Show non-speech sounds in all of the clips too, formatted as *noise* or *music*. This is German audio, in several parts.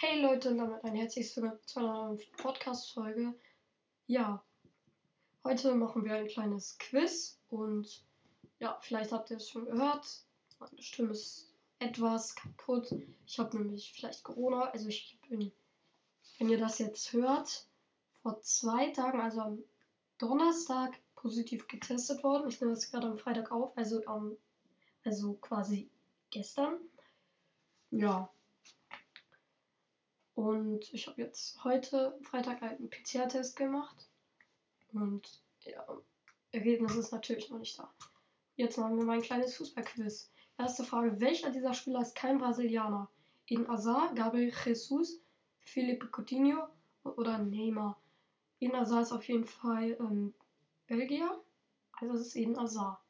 Hey Leute und damit ein herzliches Willkommen zu einer neuen Podcast-Folge. Ja, heute machen wir ein kleines Quiz und ja, vielleicht habt ihr es schon gehört. Meine Stimme ist etwas kaputt. Ich habe nämlich vielleicht Corona. Also ich bin, wenn ihr das jetzt hört, vor zwei Tagen, also am Donnerstag, positiv getestet worden. Ich nehme das gerade am Freitag auf, also, um, also quasi gestern. Ja, und ich habe jetzt heute Freitag halt einen PCR-Test gemacht. Und ja, Ergebnis ist natürlich noch nicht da. Jetzt machen wir mal ein kleines Fußballquiz. Erste Frage: Welcher dieser Spieler ist kein Brasilianer? Eden Azar, Gabriel Jesus, Felipe Coutinho oder Neymar? Eden Azar ist auf jeden Fall ähm, Belgier. Also es ist Eden Azar.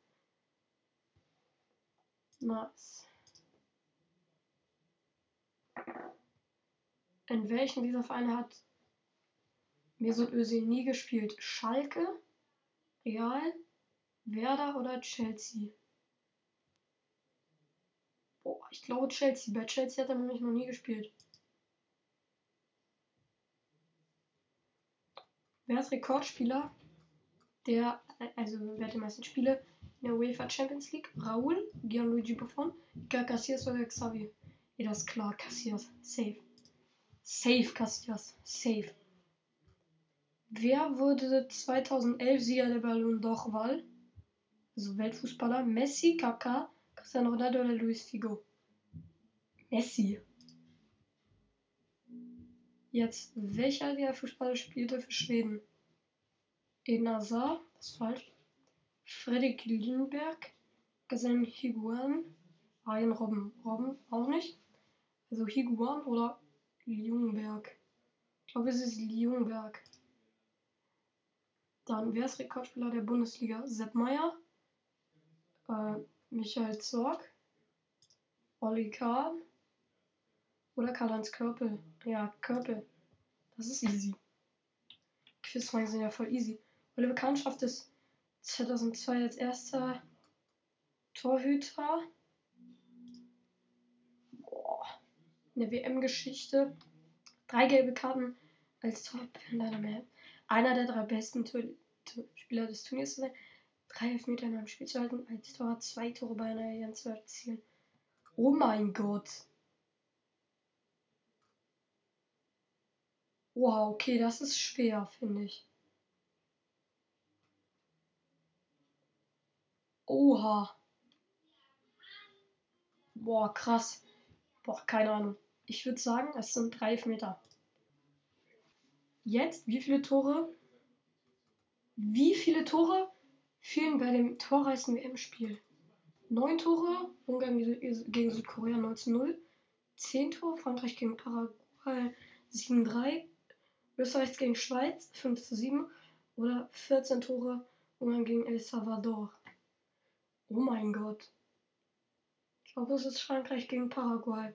Nice. In welchen dieser Vereine hat Mesut Özil nie gespielt? Schalke, Real, Werder oder Chelsea? Boah, ich glaube Chelsea. Bei Chelsea hat er nämlich noch nie gespielt. Wer ist Rekordspieler? Der, also wer hat die meisten Spiele in der UEFA Champions League? Raúl, Gianluigi Buffon, Iker Casillas oder Xavi? Ja, das ist klar, Casillas. Safe. Safe, Casillas. Safe. Wer wurde 2011 Sieger der Ballon d'Or Wahl? Also Weltfußballer. Messi, Kaká, Cristiano Ronaldo oder Luis Figo? Messi. Jetzt, welcher der Fußballer spielte für Schweden? Eden Hazard, das ist falsch. Fredrik Lindberg, Gesellen Higuan, Arjen Robben. Robben auch nicht. Also Higuan oder Ljungberg. Ich glaube, es ist Ljungberg. Dann, wer ist Rekordspieler der Bundesliga? Sepp Meier, äh, Michael Zorg, Olli Kahn oder Karl-Heinz Körpel. Ja, Körpel. Das ist easy. Quizfragen sind ja voll easy. Oliver Kahn schafft es 2002 als erster Torhüter Boah. In der WM-Geschichte. Drei gelbe Karten als Torhüter. mehr einer der drei besten Tur Spieler des Turniers zu sein, drei Elfmeter in einem Spiel zu halten, als Tor zwei Tore bei einer EM zu erzielen. Oh mein Gott. Wow, okay, das ist schwer, finde ich. Oha. Boah, krass. Boah, keine Ahnung. Ich würde sagen, es sind drei Elfmeter. Jetzt, wie viele Tore wie viele Tore fielen bei dem torreichsten WM-Spiel? 9 Tore, Ungarn gegen Südkorea 19-0. 10 Tore, Frankreich gegen Paraguay 7-3. Österreich gegen Schweiz 5-7. Oder 14 Tore, Ungarn gegen El Salvador. Oh mein Gott. Ich glaube, es ist Frankreich gegen Paraguay.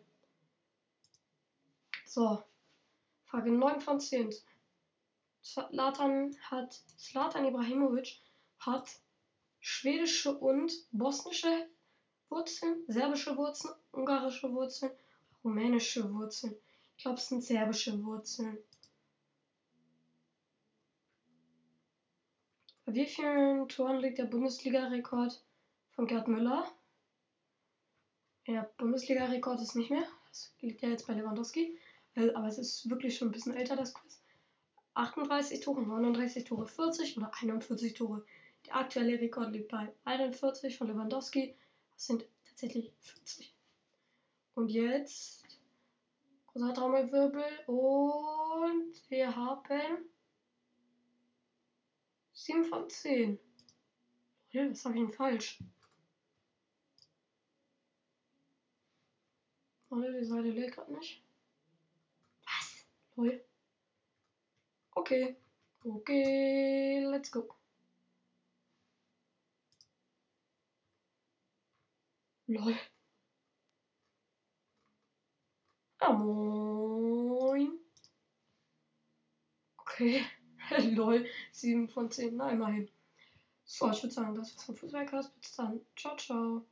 So. Frage 9 von 10. Zlatan hat Zlatan Ibrahimovic hat schwedische und bosnische Wurzeln, serbische Wurzeln, ungarische Wurzeln, rumänische Wurzeln. Ich glaube, es sind serbische Wurzeln. Bei wie vielen Toren liegt der Bundesliga-Rekord von Gerd Müller? Der Bundesliga-Rekord ist nicht mehr. Das liegt ja jetzt bei Lewandowski. Aber es ist wirklich schon ein bisschen älter, das Quiz. 38 Tore, 39 Tore, 40 oder 41 Tore. Der aktuelle Rekord liegt bei 41 von Lewandowski. Das sind tatsächlich 40. Und jetzt großer Trommelwirbel und wir haben 7 von 10. Lol, was habe ich denn falsch? Lol, die Seite lädt gerade nicht. Lol. Okay. Okay, let's go. Lol. Ah, moin. Okay. *laughs* Lol. 7 von 10. Na, immerhin. So, ich würde sagen, das war's vom Fußballcast. Bis dann. Ciao, ciao.